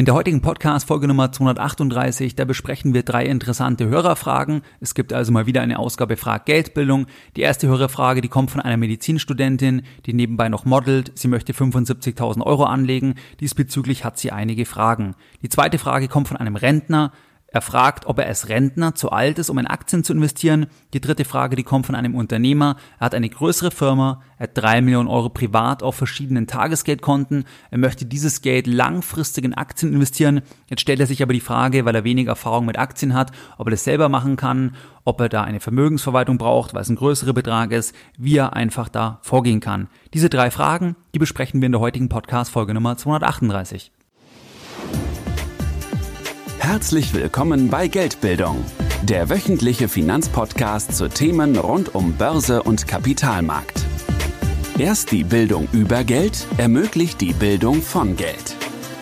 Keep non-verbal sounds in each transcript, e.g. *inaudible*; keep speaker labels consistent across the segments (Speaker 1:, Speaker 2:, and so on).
Speaker 1: In der heutigen Podcast Folge Nummer 238, da besprechen wir drei interessante Hörerfragen. Es gibt also mal wieder eine Ausgabe Frag Geldbildung. Die erste Hörerfrage, die kommt von einer Medizinstudentin, die nebenbei noch modelt. Sie möchte 75.000 Euro anlegen. Diesbezüglich hat sie einige Fragen. Die zweite Frage kommt von einem Rentner. Er fragt, ob er als Rentner zu alt ist, um in Aktien zu investieren. Die dritte Frage, die kommt von einem Unternehmer. Er hat eine größere Firma, er hat drei Millionen Euro privat auf verschiedenen Tagesgeldkonten. Er möchte dieses Geld langfristig in Aktien investieren. Jetzt stellt er sich aber die Frage, weil er wenig Erfahrung mit Aktien hat, ob er das selber machen kann, ob er da eine Vermögensverwaltung braucht, weil es ein größerer Betrag ist, wie er einfach da vorgehen kann. Diese drei Fragen, die besprechen wir in der heutigen Podcast Folge Nummer 238.
Speaker 2: Herzlich willkommen bei Geldbildung, der wöchentliche Finanzpodcast zu Themen rund um Börse und Kapitalmarkt. Erst die Bildung über Geld ermöglicht die Bildung von Geld.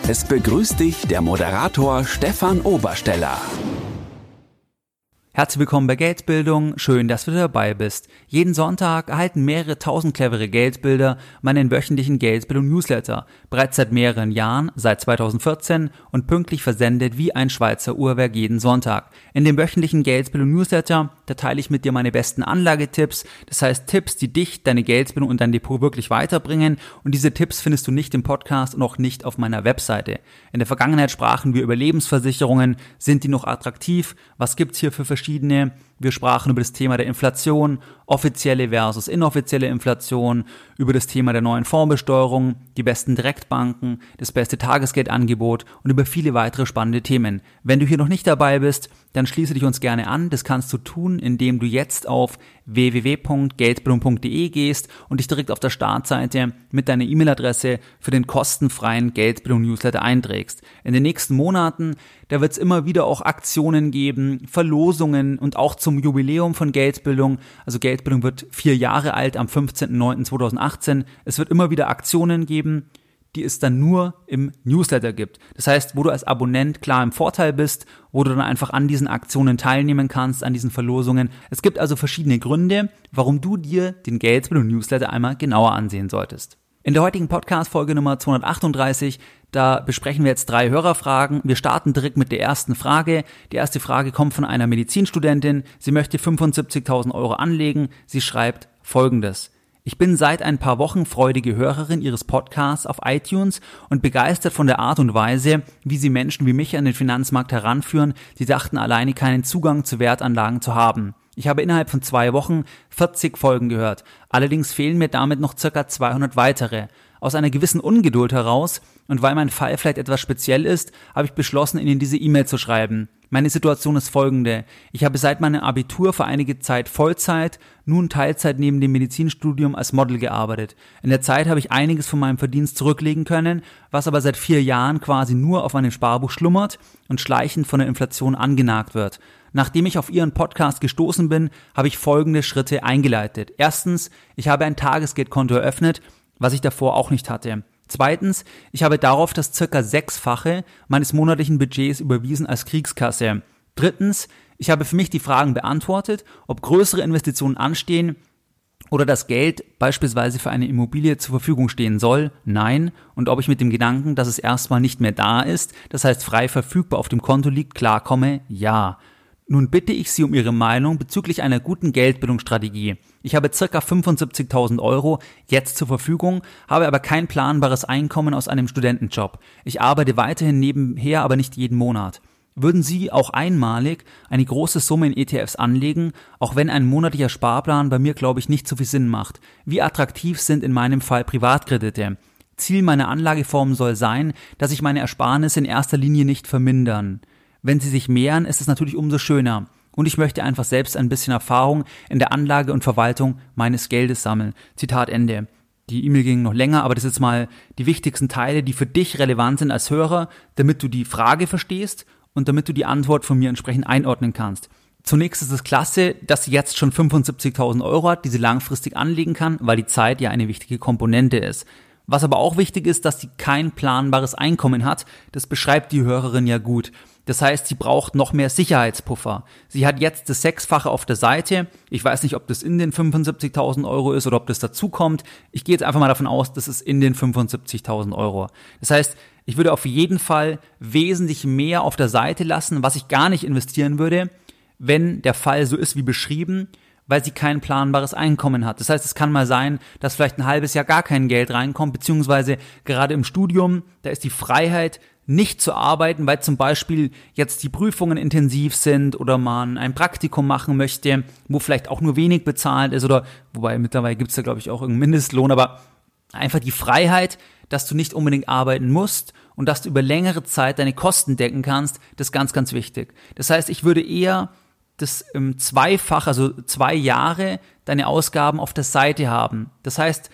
Speaker 2: Es begrüßt dich der Moderator Stefan Obersteller.
Speaker 1: Herzlich willkommen bei Geldbildung. Schön, dass du dabei bist. Jeden Sonntag erhalten mehrere tausend clevere Geldbilder meinen wöchentlichen Geldbildung Newsletter. Bereits seit mehreren Jahren, seit 2014 und pünktlich versendet wie ein Schweizer Uhrwerk jeden Sonntag. In dem wöchentlichen Geldbildung Newsletter, da teile ich mit dir meine besten Anlagetipps. Das heißt Tipps, die dich, deine Geldbildung und dein Depot wirklich weiterbringen. Und diese Tipps findest du nicht im Podcast und auch nicht auf meiner Webseite. In der Vergangenheit sprachen wir über Lebensversicherungen. Sind die noch attraktiv? Was gibt's hier für verschiedene. Wir sprachen über das Thema der Inflation, offizielle versus inoffizielle Inflation, über das Thema der neuen Fondsbesteuerung, die besten Direktbanken, das beste Tagesgeldangebot und über viele weitere spannende Themen. Wenn du hier noch nicht dabei bist, dann schließe dich uns gerne an. Das kannst du tun, indem du jetzt auf www.geldbildung.de gehst und dich direkt auf der Startseite mit deiner E-Mail-Adresse für den kostenfreien Geldbildung-Newsletter einträgst. In den nächsten Monaten, da wird es immer wieder auch Aktionen geben, Verlosungen und auch zum Jubiläum von Geldbildung. Also Geldbildung wird vier Jahre alt am 15.09.2018. Es wird immer wieder Aktionen geben die es dann nur im Newsletter gibt. Das heißt, wo du als Abonnent klar im Vorteil bist, wo du dann einfach an diesen Aktionen teilnehmen kannst, an diesen Verlosungen. Es gibt also verschiedene Gründe, warum du dir den Geldbildung Newsletter einmal genauer ansehen solltest. In der heutigen Podcast-Folge Nummer 238, da besprechen wir jetzt drei Hörerfragen. Wir starten direkt mit der ersten Frage. Die erste Frage kommt von einer Medizinstudentin. Sie möchte 75.000 Euro anlegen. Sie schreibt folgendes. Ich bin seit ein paar Wochen freudige Hörerin Ihres Podcasts auf iTunes und begeistert von der Art und Weise, wie Sie Menschen wie mich an den Finanzmarkt heranführen, die dachten alleine keinen Zugang zu Wertanlagen zu haben. Ich habe innerhalb von zwei Wochen 40 Folgen gehört. Allerdings fehlen mir damit noch circa 200 weitere. Aus einer gewissen Ungeduld heraus und weil mein Fall vielleicht etwas speziell ist, habe ich beschlossen, Ihnen diese E-Mail zu schreiben. Meine Situation ist folgende. Ich habe seit meinem Abitur für einige Zeit Vollzeit, nun Teilzeit neben dem Medizinstudium als Model gearbeitet. In der Zeit habe ich einiges von meinem Verdienst zurücklegen können, was aber seit vier Jahren quasi nur auf meinem Sparbuch schlummert und schleichend von der Inflation angenagt wird. Nachdem ich auf Ihren Podcast gestoßen bin, habe ich folgende Schritte eingeleitet. Erstens, ich habe ein Tagesgeldkonto eröffnet, was ich davor auch nicht hatte. Zweitens, ich habe darauf das circa sechsfache meines monatlichen Budgets überwiesen als Kriegskasse. Drittens, ich habe für mich die Fragen beantwortet, ob größere Investitionen anstehen oder das Geld beispielsweise für eine Immobilie zur Verfügung stehen soll, nein, und ob ich mit dem Gedanken, dass es erstmal nicht mehr da ist, das heißt frei verfügbar auf dem Konto liegt, klarkomme, ja. Nun bitte ich Sie um Ihre Meinung bezüglich einer guten Geldbildungsstrategie. Ich habe circa 75.000 Euro jetzt zur Verfügung, habe aber kein planbares Einkommen aus einem Studentenjob. Ich arbeite weiterhin nebenher, aber nicht jeden Monat. Würden Sie auch einmalig eine große Summe in ETFs anlegen, auch wenn ein monatlicher Sparplan bei mir, glaube ich, nicht so viel Sinn macht? Wie attraktiv sind in meinem Fall Privatkredite? Ziel meiner Anlageform soll sein, dass sich meine Ersparnisse in erster Linie nicht vermindern. Wenn sie sich mehren, ist es natürlich umso schöner. Und ich möchte einfach selbst ein bisschen Erfahrung in der Anlage und Verwaltung meines Geldes sammeln. Zitat Ende. Die E-Mail ging noch länger, aber das ist jetzt mal die wichtigsten Teile, die für dich relevant sind als Hörer, damit du die Frage verstehst und damit du die Antwort von mir entsprechend einordnen kannst. Zunächst ist es klasse, dass sie jetzt schon 75.000 Euro hat, die sie langfristig anlegen kann, weil die Zeit ja eine wichtige Komponente ist. Was aber auch wichtig ist, dass sie kein planbares Einkommen hat. Das beschreibt die Hörerin ja gut. Das heißt, sie braucht noch mehr Sicherheitspuffer. Sie hat jetzt das Sechsfache auf der Seite. Ich weiß nicht, ob das in den 75.000 Euro ist oder ob das dazu kommt. Ich gehe jetzt einfach mal davon aus, das ist in den 75.000 Euro. Das heißt, ich würde auf jeden Fall wesentlich mehr auf der Seite lassen, was ich gar nicht investieren würde, wenn der Fall so ist wie beschrieben, weil sie kein planbares Einkommen hat. Das heißt, es kann mal sein, dass vielleicht ein halbes Jahr gar kein Geld reinkommt, beziehungsweise gerade im Studium, da ist die Freiheit, nicht zu arbeiten, weil zum Beispiel jetzt die Prüfungen intensiv sind oder man ein Praktikum machen möchte, wo vielleicht auch nur wenig bezahlt ist oder, wobei mittlerweile gibt's da glaube ich auch irgendeinen Mindestlohn, aber einfach die Freiheit, dass du nicht unbedingt arbeiten musst und dass du über längere Zeit deine Kosten decken kannst, das ist ganz, ganz wichtig. Das heißt, ich würde eher das ähm, zweifach, also zwei Jahre deine Ausgaben auf der Seite haben. Das heißt,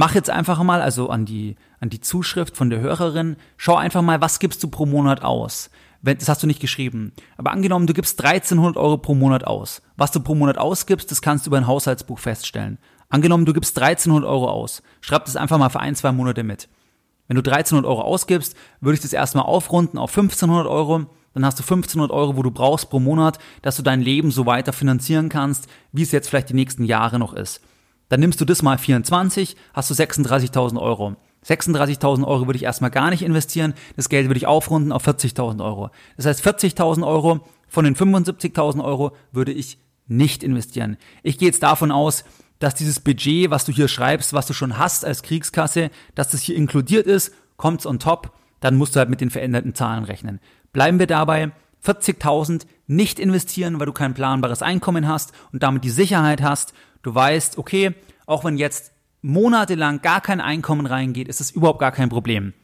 Speaker 1: mach jetzt einfach mal, also an die, an die Zuschrift von der Hörerin, schau einfach mal, was gibst du pro Monat aus? Das hast du nicht geschrieben. Aber angenommen, du gibst 1300 Euro pro Monat aus. Was du pro Monat ausgibst, das kannst du über ein Haushaltsbuch feststellen. Angenommen, du gibst 1300 Euro aus. Schreib das einfach mal für ein, zwei Monate mit. Wenn du 1300 Euro ausgibst, würde ich das erstmal aufrunden auf 1500 Euro dann hast du 1500 Euro, wo du brauchst pro Monat, dass du dein Leben so weiter finanzieren kannst, wie es jetzt vielleicht die nächsten Jahre noch ist. Dann nimmst du das mal 24, hast du 36.000 Euro. 36.000 Euro würde ich erstmal gar nicht investieren, das Geld würde ich aufrunden auf 40.000 Euro. Das heißt, 40.000 Euro von den 75.000 Euro würde ich nicht investieren. Ich gehe jetzt davon aus, dass dieses Budget, was du hier schreibst, was du schon hast als Kriegskasse, dass das hier inkludiert ist, kommt's on top, dann musst du halt mit den veränderten Zahlen rechnen. Bleiben wir dabei, 40.000 nicht investieren, weil du kein planbares Einkommen hast und damit die Sicherheit hast. Du weißt, okay, auch wenn jetzt monatelang gar kein Einkommen reingeht, ist es überhaupt gar kein Problem.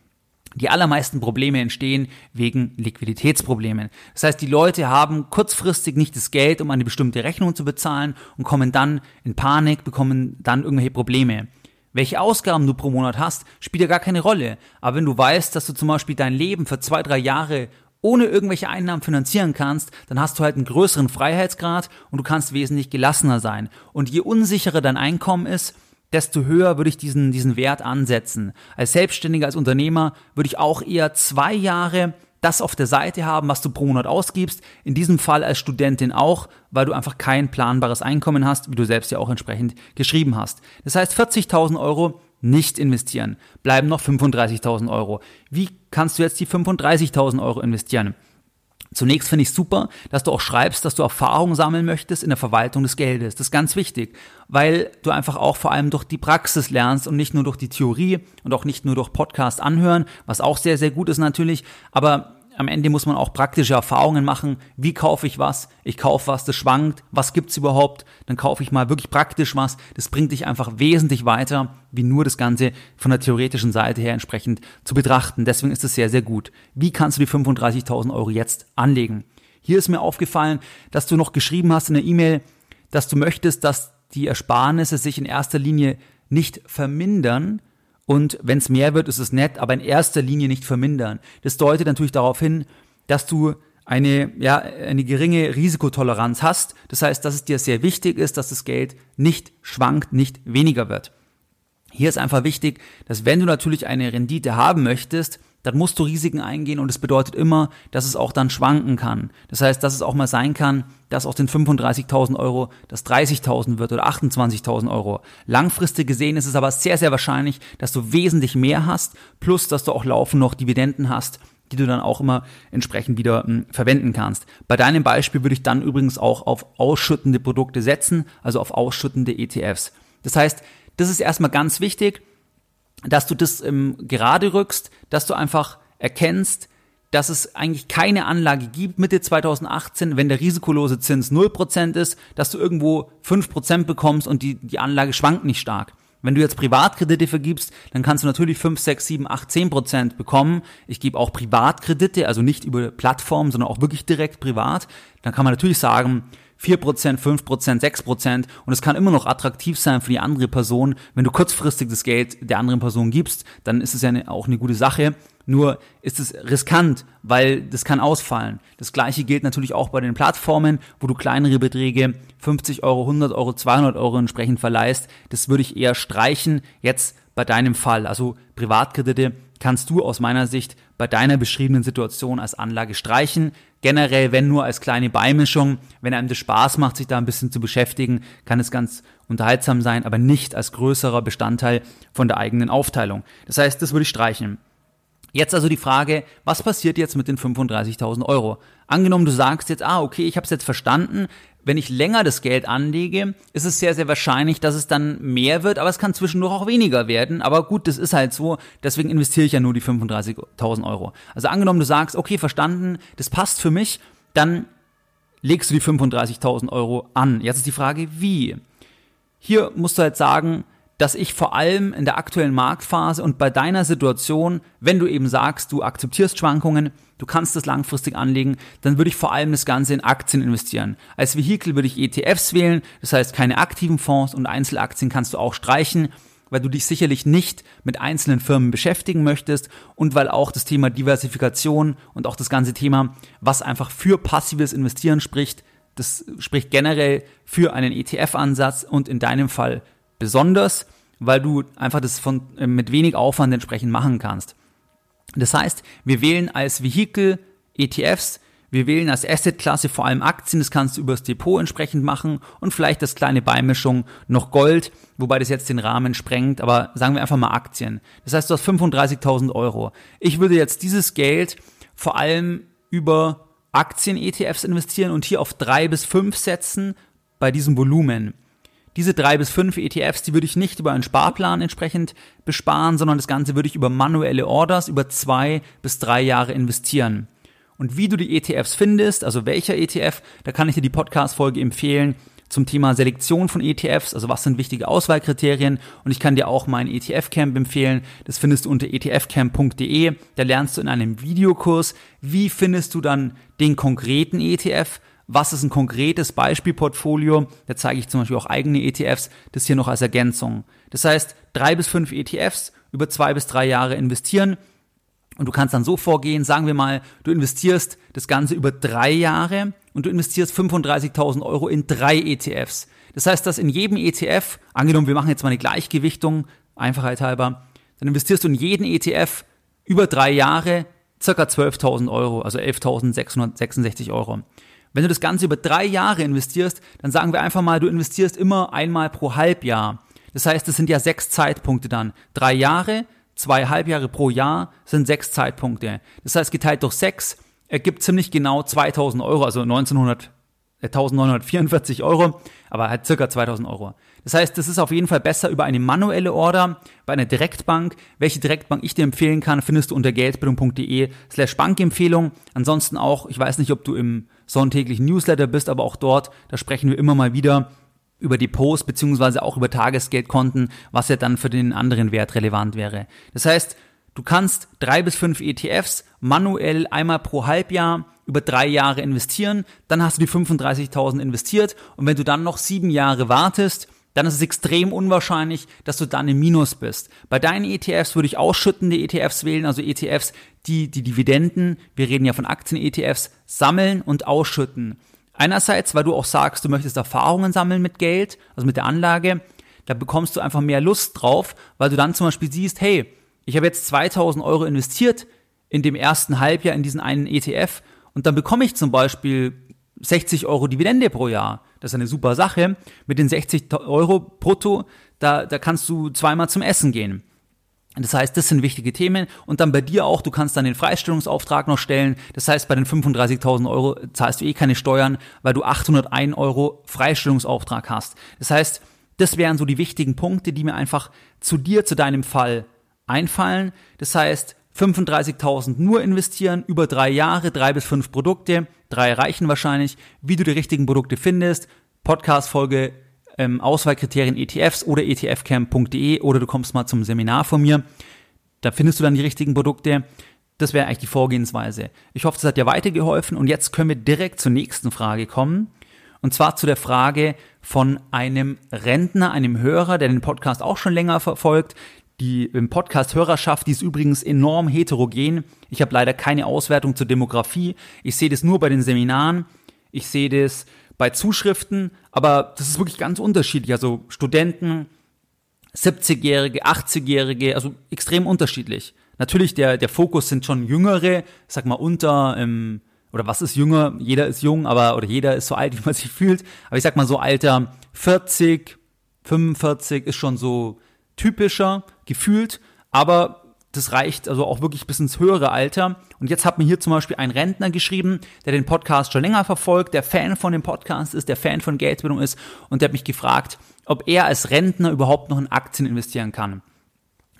Speaker 1: Die allermeisten Probleme entstehen wegen Liquiditätsproblemen. Das heißt, die Leute haben kurzfristig nicht das Geld, um eine bestimmte Rechnung zu bezahlen und kommen dann in Panik, bekommen dann irgendwelche Probleme. Welche Ausgaben du pro Monat hast, spielt ja gar keine Rolle. Aber wenn du weißt, dass du zum Beispiel dein Leben für zwei, drei Jahre ohne irgendwelche Einnahmen finanzieren kannst, dann hast du halt einen größeren Freiheitsgrad und du kannst wesentlich gelassener sein. Und je unsicherer dein Einkommen ist, desto höher würde ich diesen, diesen Wert ansetzen. Als Selbstständiger, als Unternehmer würde ich auch eher zwei Jahre das auf der Seite haben, was du pro Monat ausgibst. In diesem Fall als Studentin auch, weil du einfach kein planbares Einkommen hast, wie du selbst ja auch entsprechend geschrieben hast. Das heißt, 40.000 Euro nicht investieren. Bleiben noch 35.000 Euro. Wie kannst du jetzt die 35.000 Euro investieren? Zunächst finde ich super, dass du auch schreibst, dass du Erfahrung sammeln möchtest in der Verwaltung des Geldes. Das ist ganz wichtig, weil du einfach auch vor allem durch die Praxis lernst und nicht nur durch die Theorie und auch nicht nur durch Podcast anhören, was auch sehr, sehr gut ist natürlich. Aber am Ende muss man auch praktische Erfahrungen machen. Wie kaufe ich was? Ich kaufe was, das schwankt. Was gibt's überhaupt? Dann kaufe ich mal wirklich praktisch was. Das bringt dich einfach wesentlich weiter, wie nur das Ganze von der theoretischen Seite her entsprechend zu betrachten. Deswegen ist es sehr, sehr gut. Wie kannst du die 35.000 Euro jetzt anlegen? Hier ist mir aufgefallen, dass du noch geschrieben hast in der E-Mail, dass du möchtest, dass die Ersparnisse sich in erster Linie nicht vermindern, und wenn es mehr wird, ist es nett, aber in erster Linie nicht vermindern. Das deutet natürlich darauf hin, dass du eine, ja, eine geringe Risikotoleranz hast. Das heißt, dass es dir sehr wichtig ist, dass das Geld nicht schwankt, nicht weniger wird. Hier ist einfach wichtig, dass wenn du natürlich eine Rendite haben möchtest, dann musst du Risiken eingehen und es bedeutet immer, dass es auch dann schwanken kann. Das heißt, dass es auch mal sein kann, dass aus den 35.000 Euro das 30.000 wird oder 28.000 Euro. Langfristig gesehen ist es aber sehr, sehr wahrscheinlich, dass du wesentlich mehr hast, plus dass du auch laufend noch Dividenden hast, die du dann auch immer entsprechend wieder mh, hm, verwenden kannst. Bei deinem Beispiel würde ich dann übrigens auch auf ausschüttende Produkte setzen, also auf ausschüttende ETFs. Das heißt, das ist erstmal ganz wichtig dass du das ähm, gerade rückst, dass du einfach erkennst, dass es eigentlich keine Anlage gibt Mitte 2018, wenn der risikolose Zins 0% ist, dass du irgendwo 5% bekommst und die, die Anlage schwankt nicht stark. Wenn du jetzt Privatkredite vergibst, dann kannst du natürlich 5, 6, 7, 8, 10 Prozent bekommen. Ich gebe auch Privatkredite, also nicht über Plattformen, sondern auch wirklich direkt privat. Dann kann man natürlich sagen, 4%, 5%, 6% und es kann immer noch attraktiv sein für die andere Person. Wenn du kurzfristig das Geld der anderen Person gibst, dann ist es ja auch eine gute Sache. Nur ist es riskant, weil das kann ausfallen. Das gleiche gilt natürlich auch bei den Plattformen, wo du kleinere Beträge 50 Euro, 100 Euro, 200 Euro entsprechend verleihst. Das würde ich eher streichen jetzt bei deinem Fall. Also Privatkredite kannst du aus meiner Sicht bei deiner beschriebenen Situation als Anlage streichen. Generell, wenn nur als kleine Beimischung, wenn einem das Spaß macht, sich da ein bisschen zu beschäftigen, kann es ganz unterhaltsam sein, aber nicht als größerer Bestandteil von der eigenen Aufteilung. Das heißt, das würde ich streichen. Jetzt also die Frage, was passiert jetzt mit den 35.000 Euro? Angenommen, du sagst jetzt, ah, okay, ich habe es jetzt verstanden. Wenn ich länger das Geld anlege, ist es sehr, sehr wahrscheinlich, dass es dann mehr wird, aber es kann zwischendurch auch weniger werden. Aber gut, das ist halt so, deswegen investiere ich ja nur die 35.000 Euro. Also angenommen, du sagst, okay, verstanden, das passt für mich, dann legst du die 35.000 Euro an. Jetzt ist die Frage, wie? Hier musst du halt sagen, dass ich vor allem in der aktuellen Marktphase und bei deiner Situation, wenn du eben sagst, du akzeptierst Schwankungen, du kannst das langfristig anlegen, dann würde ich vor allem das Ganze in Aktien investieren. Als Vehikel würde ich ETFs wählen, das heißt keine aktiven Fonds und Einzelaktien kannst du auch streichen, weil du dich sicherlich nicht mit einzelnen Firmen beschäftigen möchtest und weil auch das Thema Diversifikation und auch das ganze Thema, was einfach für passives Investieren spricht, das spricht generell für einen ETF-Ansatz und in deinem Fall besonders, weil du einfach das von, äh, mit wenig Aufwand entsprechend machen kannst. Das heißt, wir wählen als Vehikel ETFs, wir wählen als Assetklasse vor allem Aktien, das kannst du übers Depot entsprechend machen und vielleicht das kleine Beimischung noch Gold, wobei das jetzt den Rahmen sprengt, aber sagen wir einfach mal Aktien. Das heißt, du hast 35.000 Euro. Ich würde jetzt dieses Geld vor allem über Aktien-ETFs investieren und hier auf drei bis fünf setzen bei diesem Volumen. Diese drei bis fünf ETFs, die würde ich nicht über einen Sparplan entsprechend besparen, sondern das Ganze würde ich über manuelle Orders über zwei bis drei Jahre investieren. Und wie du die ETFs findest, also welcher ETF, da kann ich dir die Podcast-Folge empfehlen zum Thema Selektion von ETFs, also was sind wichtige Auswahlkriterien und ich kann dir auch mein ETF-Camp empfehlen. Das findest du unter etfcamp.de. Da lernst du in einem Videokurs, wie findest du dann den konkreten ETF, was ist ein konkretes Beispielportfolio. Da zeige ich zum Beispiel auch eigene ETFs, das hier noch als Ergänzung. Das heißt, drei bis fünf ETFs über zwei bis drei Jahre investieren. Und du kannst dann so vorgehen, sagen wir mal, du investierst das Ganze über drei Jahre und du investierst 35.000 Euro in drei ETFs. Das heißt, dass in jedem ETF, angenommen, wir machen jetzt mal eine Gleichgewichtung, Einfachheit halber, dann investierst du in jeden ETF über drei Jahre circa 12.000 Euro, also 11.666 Euro. Wenn du das Ganze über drei Jahre investierst, dann sagen wir einfach mal, du investierst immer einmal pro Halbjahr. Das heißt, es sind ja sechs Zeitpunkte dann. Drei Jahre, zwei Halbjahre pro Jahr sind sechs Zeitpunkte. Das heißt, geteilt durch sechs ergibt ziemlich genau 2000 Euro, also 1900, 1944 äh, Euro, aber halt circa 2000 Euro. Das heißt, das ist auf jeden Fall besser über eine manuelle Order bei einer Direktbank. Welche Direktbank ich dir empfehlen kann, findest du unter geldbildung.de slash Bankempfehlung. Ansonsten auch, ich weiß nicht, ob du im sonntäglichen Newsletter bist, aber auch dort, da sprechen wir immer mal wieder über Depots beziehungsweise auch über Tagesgeldkonten, was ja dann für den anderen Wert relevant wäre. Das heißt, du kannst drei bis fünf ETFs manuell einmal pro Halbjahr über drei Jahre investieren, dann hast du die 35.000 investiert und wenn du dann noch sieben Jahre wartest, dann ist es extrem unwahrscheinlich, dass du dann im Minus bist. Bei deinen ETFs würde ich ausschüttende ETFs wählen, also ETFs, die die Dividenden, wir reden ja von Aktien-ETFs, sammeln und ausschütten. Einerseits, weil du auch sagst, du möchtest Erfahrungen sammeln mit Geld, also mit der Anlage, da bekommst du einfach mehr Lust drauf, weil du dann zum Beispiel siehst, hey, ich habe jetzt 2000 Euro investiert in dem ersten Halbjahr in diesen einen ETF und dann bekomme ich zum Beispiel 60 Euro Dividende pro Jahr. Das ist eine super Sache. Mit den 60 Euro brutto, da, da kannst du zweimal zum Essen gehen. Das heißt, das sind wichtige Themen. Und dann bei dir auch, du kannst dann den Freistellungsauftrag noch stellen. Das heißt, bei den 35.000 Euro zahlst du eh keine Steuern, weil du 801 Euro Freistellungsauftrag hast. Das heißt, das wären so die wichtigen Punkte, die mir einfach zu dir, zu deinem Fall einfallen. Das heißt, 35.000 nur investieren, über drei Jahre, drei bis fünf Produkte, drei reichen wahrscheinlich, wie du die richtigen Produkte findest, Podcast-Folge, ähm, Auswahlkriterien ETFs oder etfcamp.de oder du kommst mal zum Seminar von mir, da findest du dann die richtigen Produkte. Das wäre eigentlich die Vorgehensweise. Ich hoffe, das hat dir weitergeholfen und jetzt können wir direkt zur nächsten Frage kommen. Und zwar zu der Frage von einem Rentner, einem Hörer, der den Podcast auch schon länger verfolgt, die im Podcast Hörerschaft, die ist übrigens enorm heterogen. Ich habe leider keine Auswertung zur Demografie. Ich sehe das nur bei den Seminaren. Ich sehe das bei Zuschriften, aber das ist wirklich ganz unterschiedlich. Also Studenten, 70-Jährige, 80-Jährige, also extrem unterschiedlich. Natürlich, der, der Fokus sind schon Jüngere, sag mal unter, ähm, oder was ist jünger? Jeder ist jung, aber, oder jeder ist so alt, *laughs* wie man sich fühlt. Aber ich sag mal so Alter 40, 45 ist schon so typischer gefühlt, aber das reicht also auch wirklich bis ins höhere Alter. Und jetzt hat mir hier zum Beispiel ein Rentner geschrieben, der den Podcast schon länger verfolgt, der Fan von dem Podcast ist, der Fan von Geldbildung ist und der hat mich gefragt, ob er als Rentner überhaupt noch in Aktien investieren kann.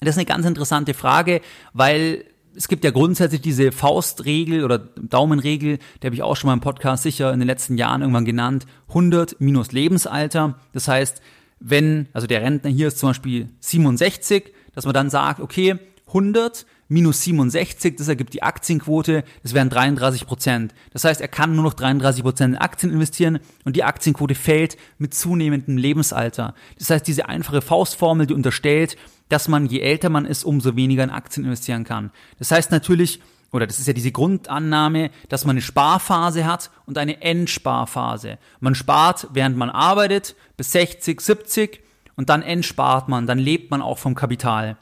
Speaker 1: Das ist eine ganz interessante Frage, weil es gibt ja grundsätzlich diese Faustregel oder Daumenregel, die habe ich auch schon mal im Podcast sicher in den letzten Jahren irgendwann genannt, 100 minus Lebensalter. Das heißt, wenn, also der Rentner hier ist zum Beispiel 67, dass man dann sagt, okay, 100 minus 67, das ergibt die Aktienquote, das wären 33 Prozent. Das heißt, er kann nur noch 33 Prozent in Aktien investieren und die Aktienquote fällt mit zunehmendem Lebensalter. Das heißt, diese einfache Faustformel, die unterstellt, dass man je älter man ist, umso weniger in Aktien investieren kann. Das heißt natürlich, oder das ist ja diese Grundannahme, dass man eine Sparphase hat und eine Endsparphase. Man spart, während man arbeitet, bis 60, 70 und dann entspart man, dann lebt man auch vom Kapital.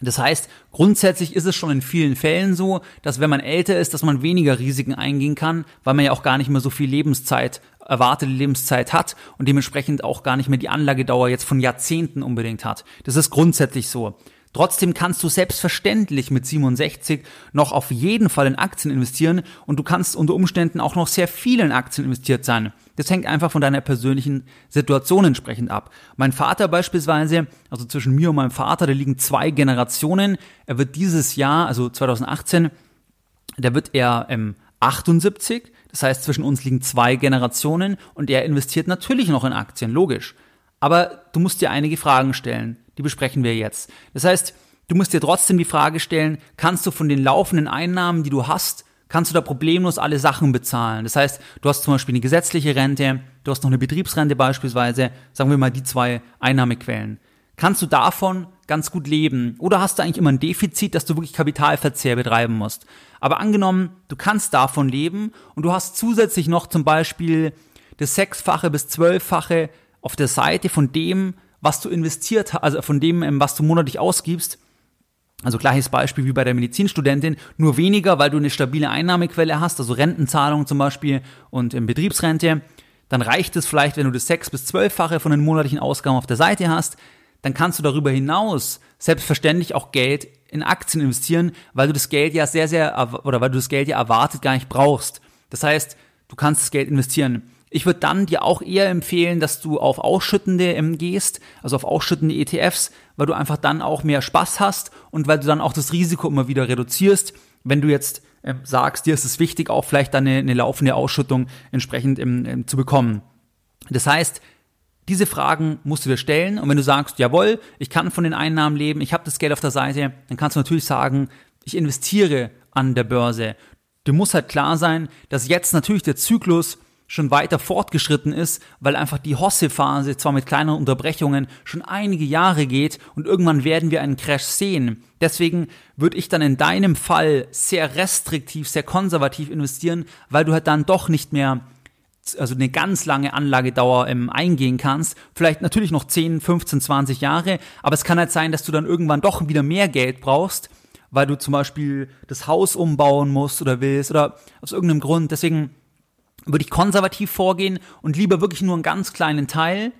Speaker 1: Das heißt, grundsätzlich ist es schon in vielen Fällen so, dass wenn man älter ist, dass man weniger Risiken eingehen kann, weil man ja auch gar nicht mehr so viel Lebenszeit, erwartete Lebenszeit hat und dementsprechend auch gar nicht mehr die Anlagedauer jetzt von Jahrzehnten unbedingt hat. Das ist grundsätzlich so. Trotzdem kannst du selbstverständlich mit 67 noch auf jeden Fall in Aktien investieren und du kannst unter Umständen auch noch sehr viel in Aktien investiert sein. Das hängt einfach von deiner persönlichen Situation entsprechend ab. Mein Vater beispielsweise, also zwischen mir und meinem Vater, da liegen zwei Generationen. Er wird dieses Jahr, also 2018, da wird er ähm, 78. Das heißt, zwischen uns liegen zwei Generationen und er investiert natürlich noch in Aktien, logisch. Aber du musst dir einige Fragen stellen die besprechen wir jetzt. Das heißt, du musst dir trotzdem die Frage stellen, kannst du von den laufenden Einnahmen, die du hast, kannst du da problemlos alle Sachen bezahlen. Das heißt, du hast zum Beispiel eine gesetzliche Rente, du hast noch eine Betriebsrente beispielsweise, sagen wir mal die zwei Einnahmequellen. Kannst du davon ganz gut leben? Oder hast du eigentlich immer ein Defizit, dass du wirklich Kapitalverzehr betreiben musst? Aber angenommen, du kannst davon leben und du hast zusätzlich noch zum Beispiel das sechsfache bis zwölffache auf der Seite von dem, was du investiert hast, also von dem, ähm, was du monatlich ausgibst. Also gleiches Beispiel wie bei der Medizinstudentin, nur weniger, weil du eine stabile Einnahmequelle hast, also Rentenzahlung zum Beispiel und ähm, Betriebsrente. Dann reicht es vielleicht, wenn du das sechs- bis zwölffache von den monatlichen Ausgaben auf der Seite hast. Dann kannst du darüber hinaus selbstverständlich auch Geld in Aktien investieren, weil du das Geld ja sehr, sehr, oder weil du das Geld ja erwartet gar nicht brauchst. Das heißt, du kannst das Geld investieren. Ich würde dann dir auch eher empfehlen, dass du auf ausschüttende ähm, gehst, also auf ausschüttende ETFs, weil du einfach dann auch mehr Spaß hast und weil du dann auch das Risiko immer wieder reduzierst. Wenn du jetzt äh, sagst, dir ist es wichtig, auch vielleicht dann eine, eine laufende Ausschüttung entsprechend ähm, ähm, zu bekommen. Das heißt, diese Fragen musst du dir stellen und wenn du sagst, jawohl, ich kann von den Einnahmen leben, ich habe das Geld auf der Seite, dann kannst du natürlich sagen, ich investiere an der Börse. Du musst halt klar sein, dass jetzt natürlich der Zyklus schon weiter fortgeschritten ist, weil einfach die Hosse-Phase zwar mit kleineren Unterbrechungen schon einige Jahre geht und irgendwann werden wir einen Crash sehen. Deswegen würde ich dann in deinem Fall sehr restriktiv, sehr konservativ investieren, weil du halt dann doch nicht mehr also eine ganz lange Anlagedauer ähm, eingehen kannst. Vielleicht natürlich noch 10, 15, 20 Jahre, aber es kann halt sein, dass du dann irgendwann doch wieder mehr Geld brauchst, weil du zum Beispiel das Haus umbauen musst oder willst oder aus irgendeinem Grund. Deswegen würde ich konservativ vorgehen und lieber wirklich nur einen ganz kleinen Teil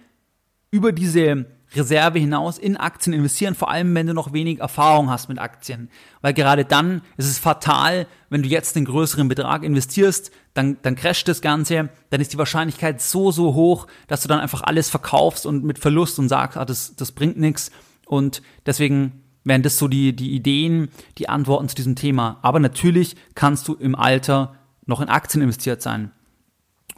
Speaker 1: über diese Reserve hinaus in Aktien investieren, vor allem wenn du noch wenig Erfahrung hast mit Aktien. Weil gerade dann ist es fatal, wenn du jetzt einen größeren Betrag investierst, dann, dann crasht das Ganze, dann ist die Wahrscheinlichkeit so, so hoch, dass du dann einfach alles verkaufst und mit Verlust und sagst, ah, das, das bringt nichts. Und deswegen wären das so die, die Ideen, die Antworten zu diesem Thema. Aber natürlich kannst du im Alter noch in Aktien investiert sein.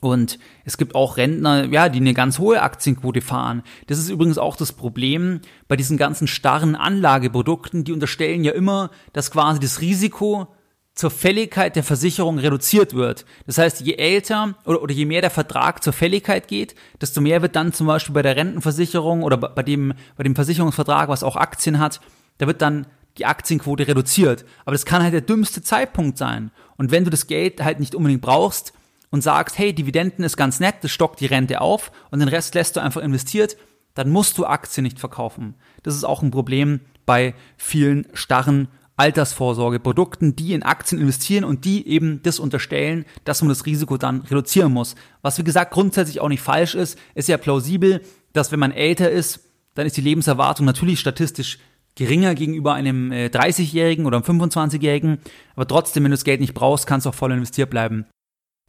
Speaker 1: Und es gibt auch Rentner, ja, die eine ganz hohe Aktienquote fahren. Das ist übrigens auch das Problem bei diesen ganzen starren Anlageprodukten. Die unterstellen ja immer, dass quasi das Risiko zur Fälligkeit der Versicherung reduziert wird. Das heißt, je älter oder, oder je mehr der Vertrag zur Fälligkeit geht, desto mehr wird dann zum Beispiel bei der Rentenversicherung oder bei dem, bei dem Versicherungsvertrag, was auch Aktien hat, da wird dann die Aktienquote reduziert. Aber das kann halt der dümmste Zeitpunkt sein. Und wenn du das Geld halt nicht unbedingt brauchst, und sagst, hey, Dividenden ist ganz nett, das stockt die Rente auf und den Rest lässt du einfach investiert, dann musst du Aktien nicht verkaufen. Das ist auch ein Problem bei vielen starren Altersvorsorgeprodukten, die in Aktien investieren und die eben das unterstellen, dass man das Risiko dann reduzieren muss. Was wie gesagt grundsätzlich auch nicht falsch ist, ist ja plausibel, dass wenn man älter ist, dann ist die Lebenserwartung natürlich statistisch geringer gegenüber einem äh, 30-Jährigen oder einem 25-Jährigen, aber trotzdem, wenn du das Geld nicht brauchst, kannst du auch voll investiert bleiben.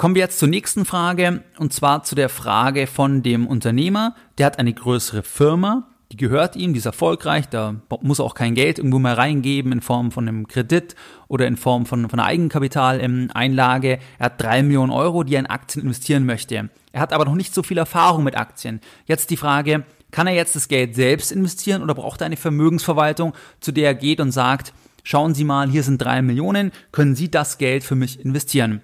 Speaker 1: Kommen wir jetzt zur nächsten Frage und zwar zu der Frage von dem Unternehmer, der hat eine größere Firma, die gehört ihm, die ist erfolgreich, da muss er auch kein Geld irgendwo mehr reingeben in Form von einem Kredit oder in Form von, von einer Eigenkapitaleinlage. Er hat drei Millionen Euro, die er in Aktien investieren möchte. Er hat aber noch nicht so viel Erfahrung mit Aktien. Jetzt die Frage, kann er jetzt das Geld selbst investieren oder braucht er eine Vermögensverwaltung, zu der er geht und sagt, schauen Sie mal, hier sind drei Millionen, können Sie das Geld für mich investieren?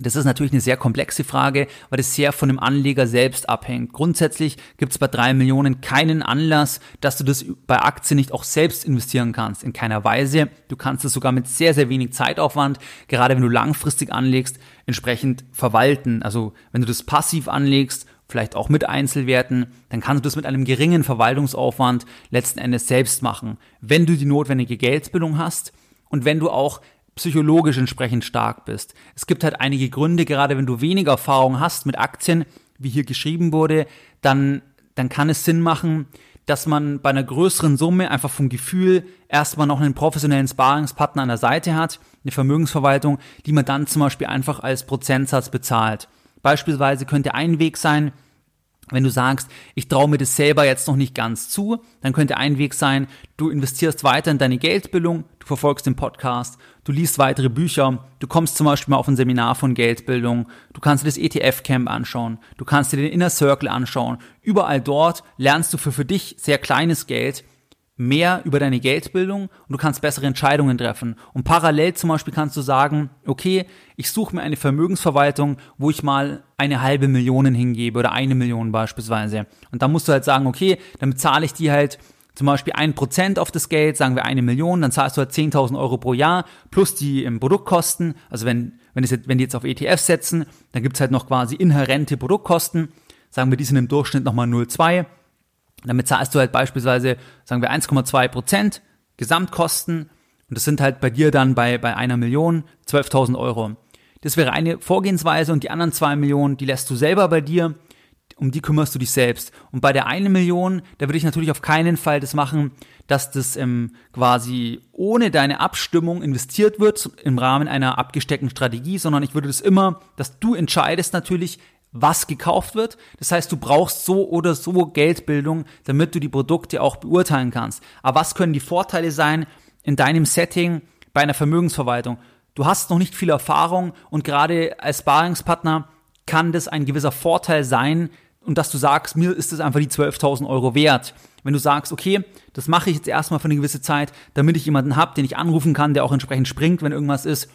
Speaker 1: Das ist natürlich eine sehr komplexe Frage, weil das sehr von dem Anleger selbst abhängt. Grundsätzlich gibt es bei drei Millionen keinen Anlass, dass du das bei Aktien nicht auch selbst investieren kannst. In keiner Weise. Du kannst es sogar mit sehr, sehr wenig Zeitaufwand, gerade wenn du langfristig anlegst, entsprechend verwalten. Also wenn du das passiv anlegst, vielleicht auch mit Einzelwerten, dann kannst du das mit einem geringen Verwaltungsaufwand letzten Endes selbst machen. Wenn du die notwendige Geldbildung hast und wenn du auch psychologisch entsprechend stark bist. Es gibt halt einige Gründe, gerade wenn du weniger Erfahrung hast mit Aktien, wie hier geschrieben wurde, dann, dann kann es Sinn machen, dass man bei einer größeren Summe einfach vom Gefühl erstmal noch einen professionellen Sparingspartner an der Seite hat, eine Vermögensverwaltung, die man dann zum Beispiel einfach als Prozentsatz bezahlt. Beispielsweise könnte ein Weg sein, wenn du sagst, ich traue mir das selber jetzt noch nicht ganz zu, dann könnte ein Weg sein, du investierst weiter in deine Geldbildung, du verfolgst den Podcast, du liest weitere Bücher, du kommst zum Beispiel mal auf ein Seminar von Geldbildung, du kannst dir das ETF-Camp anschauen, du kannst dir den Inner Circle anschauen. Überall dort lernst du für für dich sehr kleines Geld mehr über deine Geldbildung und du kannst bessere Entscheidungen treffen. Und parallel zum Beispiel kannst du sagen, okay, ich suche mir eine Vermögensverwaltung, wo ich mal eine halbe Million hingebe oder eine Million beispielsweise. Und dann musst du halt sagen, okay, dann bezahle ich die halt zum Beispiel ein Prozent auf das Geld, sagen wir eine Million, dann zahlst du halt 10.000 Euro pro Jahr plus die im Produktkosten. Also wenn, wenn, das jetzt, wenn die jetzt auf ETFs setzen, dann gibt's halt noch quasi inhärente Produktkosten. Sagen wir, die sind im Durchschnitt nochmal 0,2 damit zahlst du halt beispielsweise, sagen wir 1,2 Prozent Gesamtkosten und das sind halt bei dir dann bei, bei einer Million 12.000 Euro. Das wäre eine Vorgehensweise und die anderen zwei Millionen, die lässt du selber bei dir, um die kümmerst du dich selbst. Und bei der eine Million, da würde ich natürlich auf keinen Fall das machen, dass das ähm, quasi ohne deine Abstimmung investiert wird im Rahmen einer abgesteckten Strategie, sondern ich würde das immer, dass du entscheidest natürlich, was gekauft wird. Das heißt, du brauchst so oder so Geldbildung, damit du die Produkte auch beurteilen kannst. Aber was können die Vorteile sein in deinem Setting bei einer Vermögensverwaltung? Du hast noch nicht viel Erfahrung und gerade als Sparingspartner kann das ein gewisser Vorteil sein und dass du sagst, mir ist das einfach die 12.000 Euro wert. Wenn du sagst, okay, das mache ich jetzt erstmal für eine gewisse Zeit, damit ich jemanden habe, den ich anrufen kann, der auch entsprechend springt, wenn irgendwas ist,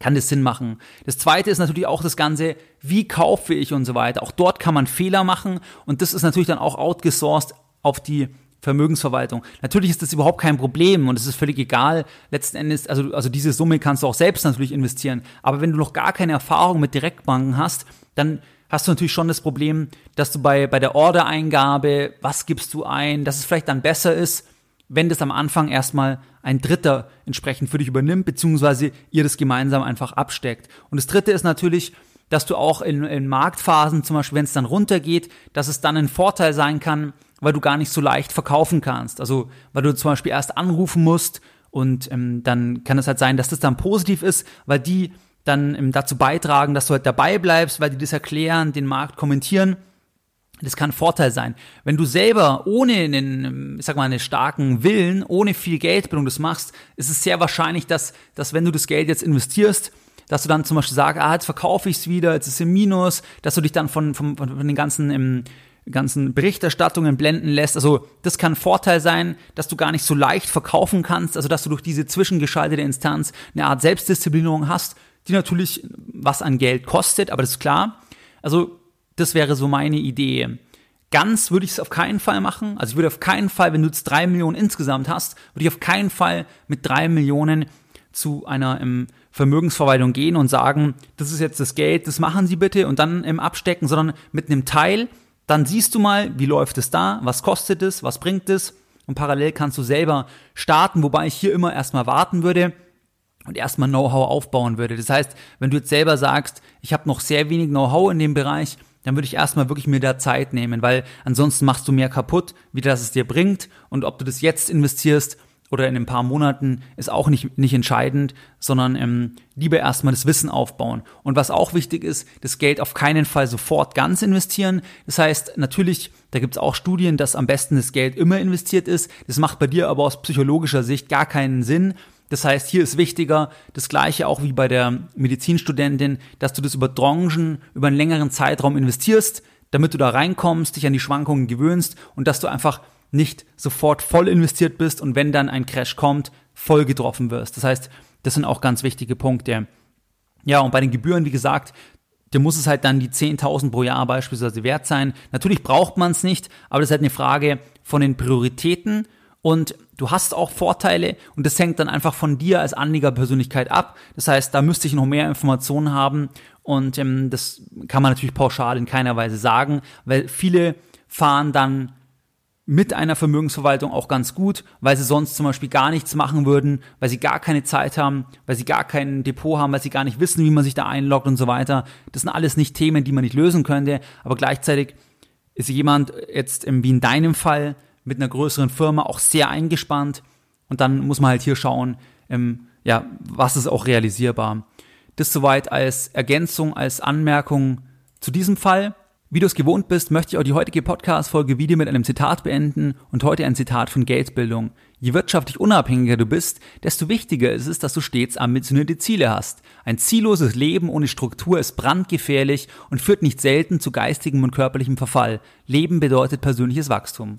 Speaker 1: kann das Sinn machen. Das zweite ist natürlich auch das Ganze, wie kaufe ich und so weiter. Auch dort kann man Fehler machen und das ist natürlich dann auch outgesourced auf die Vermögensverwaltung. Natürlich ist das überhaupt kein Problem und es ist völlig egal. Letzten Endes, also, also diese Summe kannst du auch selbst natürlich investieren. Aber wenn du noch gar keine Erfahrung mit Direktbanken hast, dann hast du natürlich schon das Problem, dass du bei, bei der Ordereingabe, was gibst du ein, dass es vielleicht dann besser ist, wenn das am Anfang erstmal ein Dritter entsprechend für dich übernimmt, beziehungsweise ihr das gemeinsam einfach absteckt. Und das Dritte ist natürlich, dass du auch in, in Marktphasen, zum Beispiel wenn es dann runtergeht, dass es dann ein Vorteil sein kann, weil du gar nicht so leicht verkaufen kannst. Also weil du zum Beispiel erst anrufen musst und ähm, dann kann es halt sein, dass das dann positiv ist, weil die dann ähm, dazu beitragen, dass du halt dabei bleibst, weil die das erklären, den Markt kommentieren das kann Vorteil sein. Wenn du selber ohne einen, ich sag mal, einen starken Willen, ohne viel Geldbildung das machst, ist es sehr wahrscheinlich, dass, dass wenn du das Geld jetzt investierst, dass du dann zum Beispiel sagst, ah, jetzt verkaufe ich es wieder, jetzt ist es im Minus, dass du dich dann von, von, von den ganzen, im, ganzen Berichterstattungen blenden lässt. Also das kann Vorteil sein, dass du gar nicht so leicht verkaufen kannst, also dass du durch diese zwischengeschaltete Instanz eine Art Selbstdisziplinierung hast, die natürlich was an Geld kostet, aber das ist klar. Also das wäre so meine Idee. Ganz würde ich es auf keinen Fall machen. Also ich würde auf keinen Fall, wenn du jetzt drei Millionen insgesamt hast, würde ich auf keinen Fall mit drei Millionen zu einer ähm, Vermögensverwaltung gehen und sagen, das ist jetzt das Geld, das machen Sie bitte und dann ähm, abstecken, sondern mit einem Teil, dann siehst du mal, wie läuft es da, was kostet es, was bringt es und parallel kannst du selber starten, wobei ich hier immer erstmal warten würde und erstmal Know-how aufbauen würde. Das heißt, wenn du jetzt selber sagst, ich habe noch sehr wenig Know-how in dem Bereich, dann würde ich erstmal wirklich mir da Zeit nehmen, weil ansonsten machst du mehr kaputt, wie das es dir bringt. Und ob du das jetzt investierst oder in ein paar Monaten ist auch nicht, nicht entscheidend, sondern ähm, lieber erstmal das Wissen aufbauen. Und was auch wichtig ist, das Geld auf keinen Fall sofort ganz investieren. Das heißt, natürlich, da gibt es auch Studien, dass am besten das Geld immer investiert ist. Das macht bei dir aber aus psychologischer Sicht gar keinen Sinn. Das heißt, hier ist wichtiger, das gleiche auch wie bei der Medizinstudentin, dass du das über Branchen, über einen längeren Zeitraum investierst, damit du da reinkommst, dich an die Schwankungen gewöhnst und dass du einfach nicht sofort voll investiert bist und wenn dann ein Crash kommt, voll getroffen wirst. Das heißt, das sind auch ganz wichtige Punkte. Ja, und bei den Gebühren, wie gesagt, dir muss es halt dann die 10.000 pro Jahr beispielsweise wert sein. Natürlich braucht man es nicht, aber das ist halt eine Frage von den Prioritäten und du hast auch Vorteile und das hängt dann einfach von dir als Anlegerpersönlichkeit ab. Das heißt, da müsste ich noch mehr Informationen haben und ähm, das kann man natürlich pauschal in keiner Weise sagen, weil viele fahren dann mit einer Vermögensverwaltung auch ganz gut, weil sie sonst zum Beispiel gar nichts machen würden, weil sie gar keine Zeit haben, weil sie gar kein Depot haben, weil sie gar nicht wissen, wie man sich da einloggt und so weiter. Das sind alles nicht Themen, die man nicht lösen könnte, aber gleichzeitig ist jemand jetzt wie in deinem Fall mit einer größeren Firma auch sehr eingespannt und dann muss man halt hier schauen, ähm, ja, was ist auch realisierbar. Das soweit als Ergänzung, als Anmerkung zu diesem Fall. Wie du es gewohnt bist, möchte ich auch die heutige Podcast-Folge wieder mit einem Zitat beenden und heute ein Zitat von Geldbildung. Je wirtschaftlich unabhängiger du bist, desto wichtiger ist es, dass du stets ambitionierte Ziele hast. Ein zielloses Leben ohne Struktur ist brandgefährlich und führt nicht selten zu geistigem und körperlichem Verfall. Leben bedeutet persönliches Wachstum.